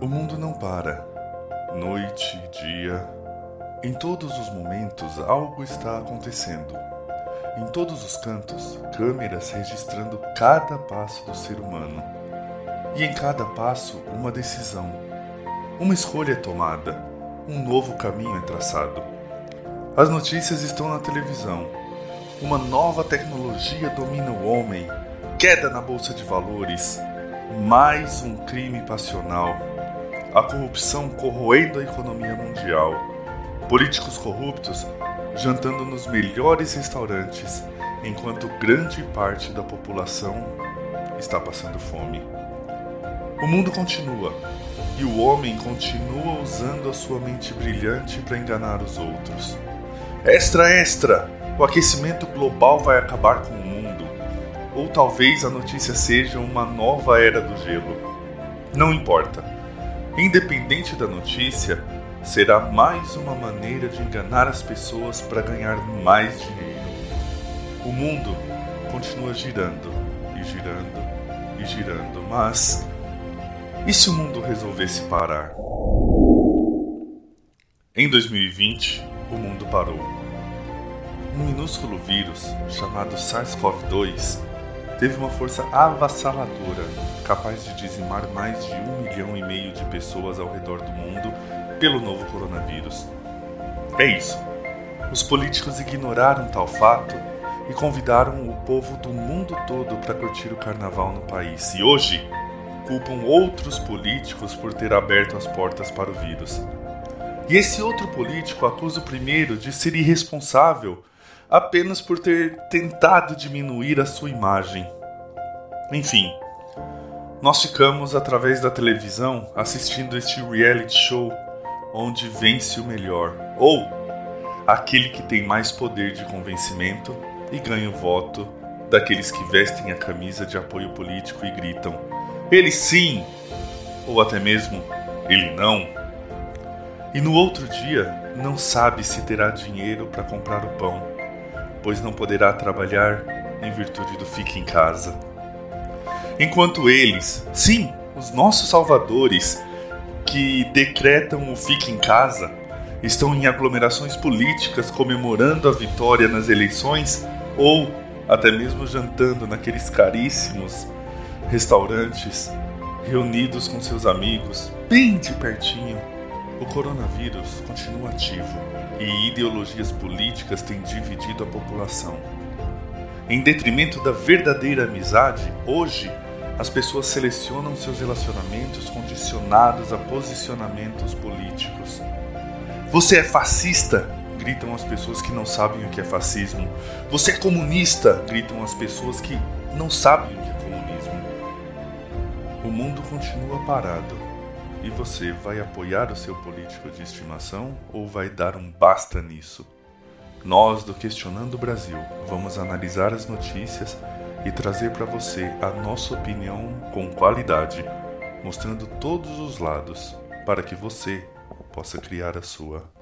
O mundo não para. Noite, dia. Em todos os momentos algo está acontecendo. Em todos os cantos, câmeras registrando cada passo do ser humano. E em cada passo, uma decisão. Uma escolha é tomada. Um novo caminho é traçado. As notícias estão na televisão. Uma nova tecnologia domina o homem. Queda na bolsa de valores. Mais um crime passional a corrupção corroendo a economia mundial, políticos corruptos jantando nos melhores restaurantes, enquanto grande parte da população está passando fome. O mundo continua e o homem continua usando a sua mente brilhante para enganar os outros. Extra, extra! O aquecimento global vai acabar com o mundo. Ou talvez a notícia seja uma nova era do gelo. Não importa. Independente da notícia, será mais uma maneira de enganar as pessoas para ganhar mais dinheiro. O mundo continua girando e girando e girando, mas e se o mundo resolvesse parar? Em 2020, o mundo parou. Um minúsculo vírus chamado SARS-CoV-2 teve uma força avassaladora, capaz de dizimar mais de um milhão e meio de pessoas ao redor do mundo pelo novo coronavírus. É isso. Os políticos ignoraram tal fato e convidaram o povo do mundo todo para curtir o carnaval no país. E hoje culpam outros políticos por ter aberto as portas para o vírus. E esse outro político acusa o primeiro de ser irresponsável apenas por ter tentado diminuir a sua imagem. Enfim, nós ficamos através da televisão assistindo este reality show onde vence o melhor, ou aquele que tem mais poder de convencimento e ganha o voto daqueles que vestem a camisa de apoio político e gritam: ele sim! Ou até mesmo ele não. E no outro dia não sabe se terá dinheiro para comprar o pão pois não poderá trabalhar em virtude do fique em casa. Enquanto eles, sim, os nossos salvadores, que decretam o fique em casa, estão em aglomerações políticas comemorando a vitória nas eleições ou até mesmo jantando naqueles caríssimos restaurantes, reunidos com seus amigos, bem de pertinho o coronavírus continua ativo e ideologias políticas têm dividido a população. Em detrimento da verdadeira amizade, hoje as pessoas selecionam seus relacionamentos condicionados a posicionamentos políticos. Você é fascista? Gritam as pessoas que não sabem o que é fascismo. Você é comunista? Gritam as pessoas que não sabem o que é comunismo. O mundo continua parado e você vai apoiar o seu político de estimação ou vai dar um basta nisso? Nós do Questionando Brasil vamos analisar as notícias e trazer para você a nossa opinião com qualidade, mostrando todos os lados para que você possa criar a sua.